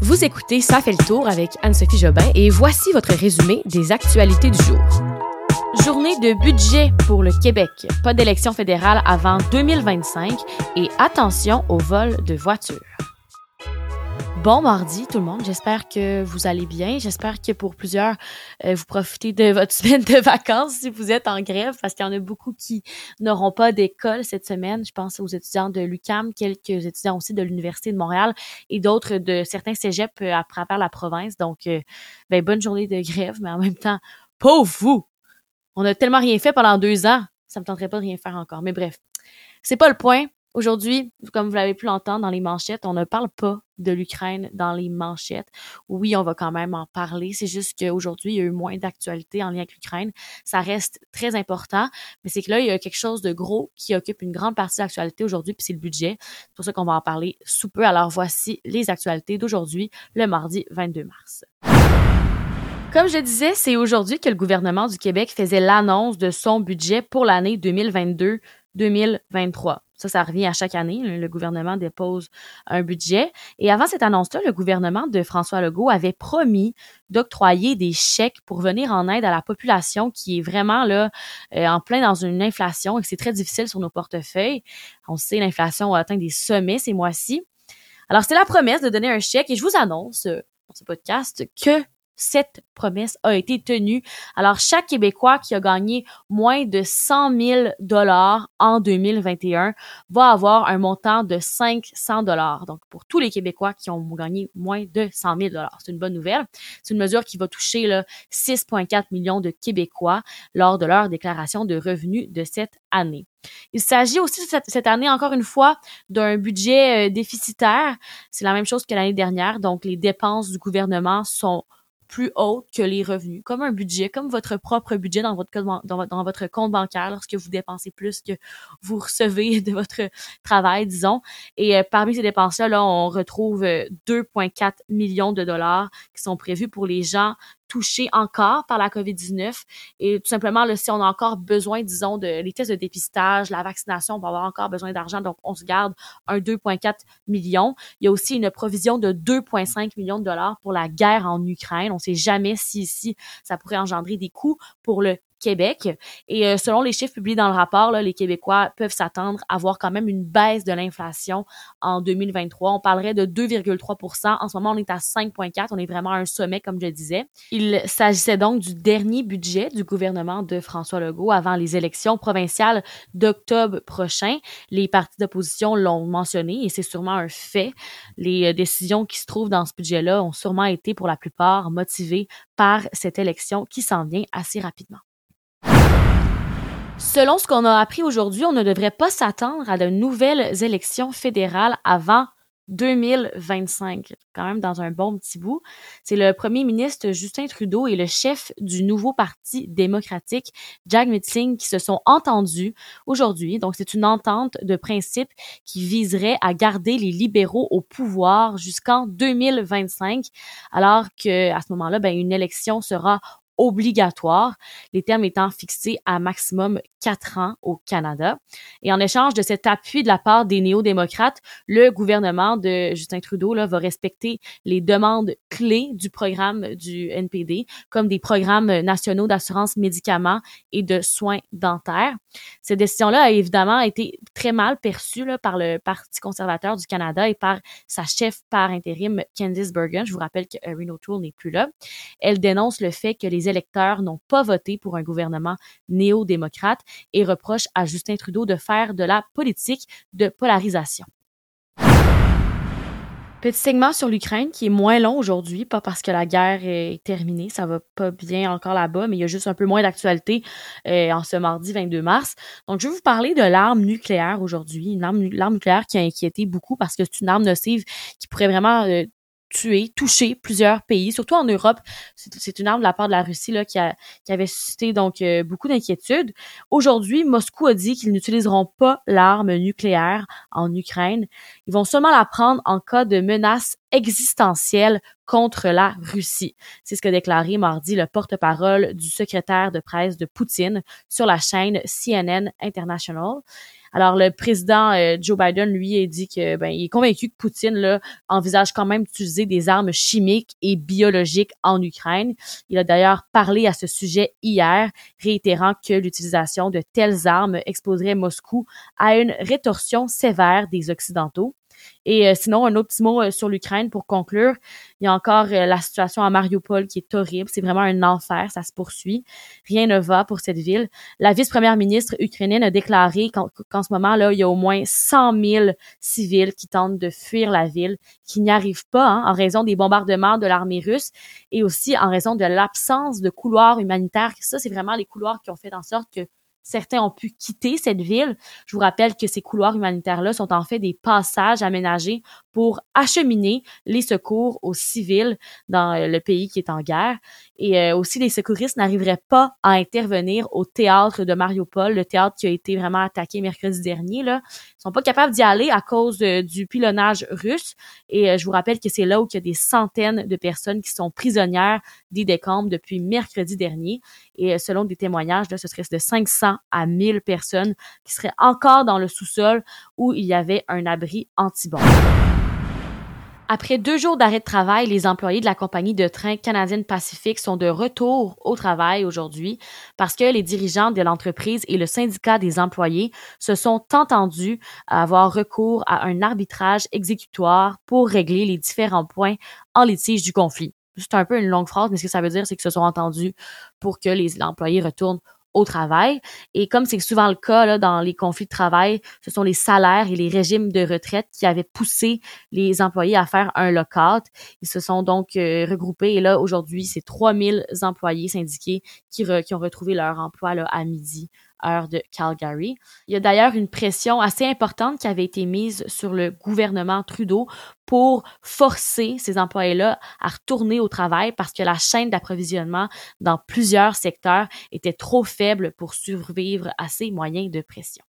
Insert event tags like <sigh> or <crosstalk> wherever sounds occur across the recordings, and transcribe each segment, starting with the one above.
Vous écoutez Ça fait le tour avec Anne-Sophie Jobin et voici votre résumé des actualités du jour. Journée de budget pour le Québec. Pas d'élection fédérale avant 2025 et attention au vol de voitures. Bon mardi tout le monde, j'espère que vous allez bien. J'espère que pour plusieurs, euh, vous profitez de votre <laughs> semaine de vacances si vous êtes en grève parce qu'il y en a beaucoup qui n'auront pas d'école cette semaine. Je pense aux étudiants de l'UCAM, quelques étudiants aussi de l'Université de Montréal et d'autres de certains cégeps euh, à travers la province. Donc, euh, ben, bonne journée de grève, mais en même temps, pauvre vous! On a tellement rien fait pendant deux ans, ça me tenterait pas de rien faire encore. Mais bref, c'est pas le point. Aujourd'hui, comme vous l'avez pu l'entendre dans les manchettes, on ne parle pas de l'Ukraine dans les manchettes. Oui, on va quand même en parler. C'est juste qu'aujourd'hui, il y a eu moins d'actualité en lien avec l'Ukraine. Ça reste très important, mais c'est que là, il y a quelque chose de gros qui occupe une grande partie de l'actualité aujourd'hui, puis c'est le budget. C'est pour ça qu'on va en parler sous peu. Alors voici les actualités d'aujourd'hui, le mardi 22 mars. Comme je disais, c'est aujourd'hui que le gouvernement du Québec faisait l'annonce de son budget pour l'année 2022-2023. Ça, ça revient à chaque année. Le gouvernement dépose un budget. Et avant cette annonce-là, le gouvernement de François Legault avait promis d'octroyer des chèques pour venir en aide à la population qui est vraiment là euh, en plein dans une inflation et que c'est très difficile sur nos portefeuilles. On sait l'inflation a atteint des sommets ces mois-ci. Alors, c'est la promesse de donner un chèque et je vous annonce euh, dans ce podcast que cette promesse a été tenue. Alors, chaque Québécois qui a gagné moins de 100 000 dollars en 2021 va avoir un montant de 500 dollars. Donc, pour tous les Québécois qui ont gagné moins de 100 000 dollars, c'est une bonne nouvelle. C'est une mesure qui va toucher 6,4 millions de Québécois lors de leur déclaration de revenus de cette année. Il s'agit aussi cette, année, encore une fois, d'un budget euh, déficitaire. C'est la même chose que l'année dernière. Donc, les dépenses du gouvernement sont plus haute que les revenus, comme un budget, comme votre propre budget dans votre, compte bancaire lorsque vous dépensez plus que vous recevez de votre travail, disons. Et euh, parmi ces dépenses-là, là, on retrouve 2,4 euh, millions de dollars qui sont prévus pour les gens touchés encore par la COVID-19. Et tout simplement, là, si on a encore besoin, disons, de les tests de dépistage, la vaccination, on va avoir encore besoin d'argent. Donc, on se garde un 2,4 millions. Il y a aussi une provision de 2,5 millions de dollars pour la guerre en Ukraine. On ne sait jamais si ici, ça pourrait engendrer des coûts pour le Québec. Et euh, selon les chiffres publiés dans le rapport, là, les Québécois peuvent s'attendre à voir quand même une baisse de l'inflation en 2023. On parlerait de 2,3% En ce moment, on est à 5,4 On est vraiment à un sommet, comme je disais. Il s'agissait donc du dernier budget du gouvernement de François Legault avant les élections provinciales d'octobre prochain. Les partis d'opposition l'ont mentionné et c'est sûrement un fait. Les euh, décisions qui se trouvent dans ce budget-là ont sûrement été pour la plupart motivées par cette élection qui s'en vient assez rapidement. Selon ce qu'on a appris aujourd'hui, on ne devrait pas s'attendre à de nouvelles élections fédérales avant 2025, quand même dans un bon petit bout. C'est le premier ministre Justin Trudeau et le chef du nouveau parti démocratique, Jack Mitzing, qui se sont entendus aujourd'hui. Donc, c'est une entente de principe qui viserait à garder les libéraux au pouvoir jusqu'en 2025, alors que à ce moment-là, ben, une élection sera obligatoire, les termes étant fixés à maximum quatre ans au Canada. Et en échange de cet appui de la part des néo-démocrates, le gouvernement de Justin Trudeau là, va respecter les demandes clés du programme du NPD, comme des programmes nationaux d'assurance médicaments et de soins dentaires. Cette décision-là a évidemment été très mal perçue là, par le Parti conservateur du Canada et par sa chef par intérim, Candice Bergen. Je vous rappelle que Erin O'Toole n'est plus là. Elle dénonce le fait que les électeurs n'ont pas voté pour un gouvernement néo-démocrate et reproche à Justin Trudeau de faire de la politique de polarisation. Petit segment sur l'Ukraine qui est moins long aujourd'hui, pas parce que la guerre est terminée, ça va pas bien encore là-bas, mais il y a juste un peu moins d'actualité euh, en ce mardi 22 mars. Donc, je vais vous parler de l'arme nucléaire aujourd'hui, une arme, nucléaire qui a inquiété beaucoup parce que c'est une arme nocive qui pourrait vraiment euh, tué, touché plusieurs pays, surtout en Europe. C'est une arme de la part de la Russie là, qui, a, qui avait suscité donc euh, beaucoup d'inquiétudes. Aujourd'hui, Moscou a dit qu'ils n'utiliseront pas l'arme nucléaire en Ukraine. Ils vont seulement la prendre en cas de menace existentielle contre la Russie. C'est ce que déclaré mardi le porte-parole du secrétaire de presse de Poutine sur la chaîne CNN International. Alors le président euh, Joe Biden lui a dit que ben il est convaincu que Poutine là envisage quand même d'utiliser des armes chimiques et biologiques en Ukraine. Il a d'ailleurs parlé à ce sujet hier, réitérant que l'utilisation de telles armes exposerait Moscou à une rétorsion sévère des occidentaux. Et euh, sinon, un autre petit mot euh, sur l'Ukraine pour conclure. Il y a encore euh, la situation à Mariupol qui est horrible. C'est vraiment un enfer. Ça se poursuit. Rien ne va pour cette ville. La vice-première ministre ukrainienne a déclaré qu'en ce moment, là, il y a au moins 100 000 civils qui tentent de fuir la ville, qui n'y arrivent pas hein, en raison des bombardements de l'armée russe et aussi en raison de l'absence de couloirs humanitaires. Ça, c'est vraiment les couloirs qui ont fait en sorte que certains ont pu quitter cette ville. Je vous rappelle que ces couloirs humanitaires-là sont en fait des passages aménagés pour acheminer les secours aux civils dans euh, le pays qui est en guerre. Et euh, aussi, les secouristes n'arriveraient pas à intervenir au théâtre de Mariupol, le théâtre qui a été vraiment attaqué mercredi dernier. Là. Ils sont pas capables d'y aller à cause du pilonnage russe. Et euh, je vous rappelle que c'est là où il y a des centaines de personnes qui sont prisonnières des décombres depuis mercredi dernier. Et euh, selon des témoignages, là, ce serait de 500 à 1000 personnes qui seraient encore dans le sous-sol où il y avait un abri anti-bombe. Après deux jours d'arrêt de travail, les employés de la compagnie de train canadienne Pacifique sont de retour au travail aujourd'hui parce que les dirigeants de l'entreprise et le syndicat des employés se sont entendus avoir recours à un arbitrage exécutoire pour régler les différents points en litige du conflit. C'est un peu une longue phrase, mais ce que ça veut dire, c'est qu'ils se sont entendus pour que les employés retournent au travail. Et comme c'est souvent le cas là, dans les conflits de travail, ce sont les salaires et les régimes de retraite qui avaient poussé les employés à faire un lockout. Ils se sont donc euh, regroupés et là, aujourd'hui, c'est 3000 employés syndiqués qui, qui ont retrouvé leur emploi là, à midi heure de Calgary. Il y a d'ailleurs une pression assez importante qui avait été mise sur le gouvernement Trudeau pour forcer ces employés-là à retourner au travail parce que la chaîne d'approvisionnement dans plusieurs secteurs était trop faible pour survivre à ces moyens de pression.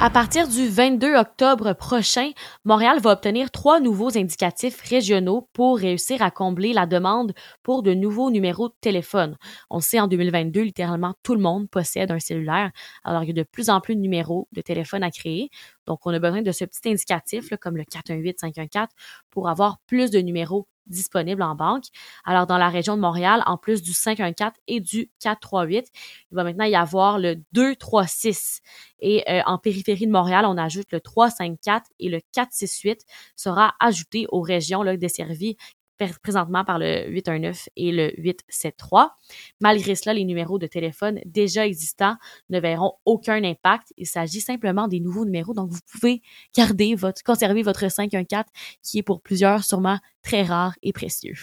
À partir du 22 octobre prochain, Montréal va obtenir trois nouveaux indicatifs régionaux pour réussir à combler la demande pour de nouveaux numéros de téléphone. On sait en 2022, littéralement tout le monde possède un cellulaire, alors il y a de plus en plus de numéros de téléphone à créer. Donc, on a besoin de ce petit indicatif, comme le 418-514, pour avoir plus de numéros disponibles en banque. Alors, dans la région de Montréal, en plus du 514 et du 438, il va maintenant y avoir le 236. Et euh, en périphérie de Montréal, on ajoute le 354 et le 468 sera ajouté aux régions là, desservies présentement par le 819 et le 873. Malgré cela, les numéros de téléphone déjà existants ne verront aucun impact. Il s'agit simplement des nouveaux numéros. Donc, vous pouvez garder votre, conserver votre 514 qui est pour plusieurs sûrement très rare et précieux.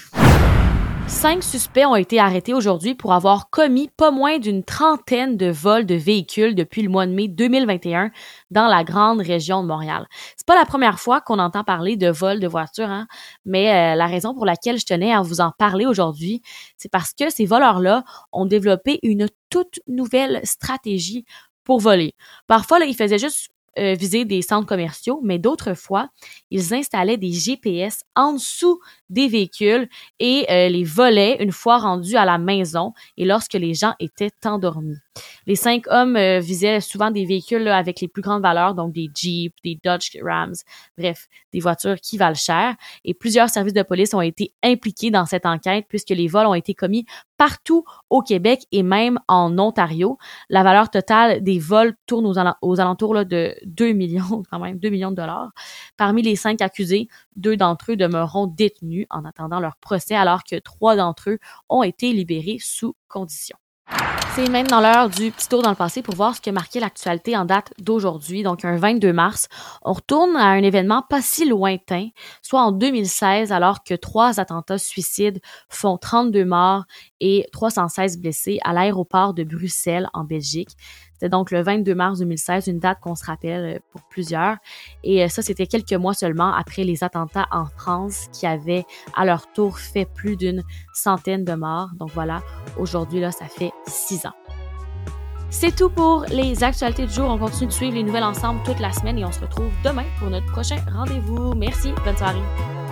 Cinq suspects ont été arrêtés aujourd'hui pour avoir commis pas moins d'une trentaine de vols de véhicules depuis le mois de mai 2021 dans la grande région de Montréal. C'est pas la première fois qu'on entend parler de vols de voitures, hein, mais euh, la raison pour laquelle je tenais à vous en parler aujourd'hui, c'est parce que ces voleurs-là ont développé une toute nouvelle stratégie pour voler. Parfois, ils faisaient juste euh, viser des centres commerciaux, mais d'autres fois, ils installaient des GPS en dessous des véhicules et euh, les volaient une fois rendus à la maison et lorsque les gens étaient endormis. Les cinq hommes euh, visaient souvent des véhicules avec les plus grandes valeurs, donc des Jeeps, des Dodge Rams, bref, des voitures qui valent cher. Et plusieurs services de police ont été impliqués dans cette enquête puisque les vols ont été commis partout au Québec et même en Ontario. La valeur totale des vols tourne aux, alentours de 2 millions, <laughs> quand même, 2 millions de dollars. Parmi les cinq accusés, deux d'entre eux demeureront détenus en attendant leur procès alors que trois d'entre eux ont été libérés sous condition. C'est même dans l'heure du petit tour dans le passé pour voir ce qui a marqué l'actualité en date d'aujourd'hui, donc un 22 mars. On retourne à un événement pas si lointain, soit en 2016, alors que trois attentats suicides font 32 morts et 316 blessés à l'aéroport de Bruxelles en Belgique. C'était donc le 22 mars 2016, une date qu'on se rappelle euh, pour plusieurs. Et euh, ça, c'était quelques mois seulement après les attentats en France qui avaient à leur tour fait plus d'une centaine de morts. Donc voilà, aujourd'hui, là, ça fait six ans. C'est tout pour les actualités du jour. On continue de suivre les nouvelles ensemble toute la semaine et on se retrouve demain pour notre prochain rendez-vous. Merci, bonne soirée.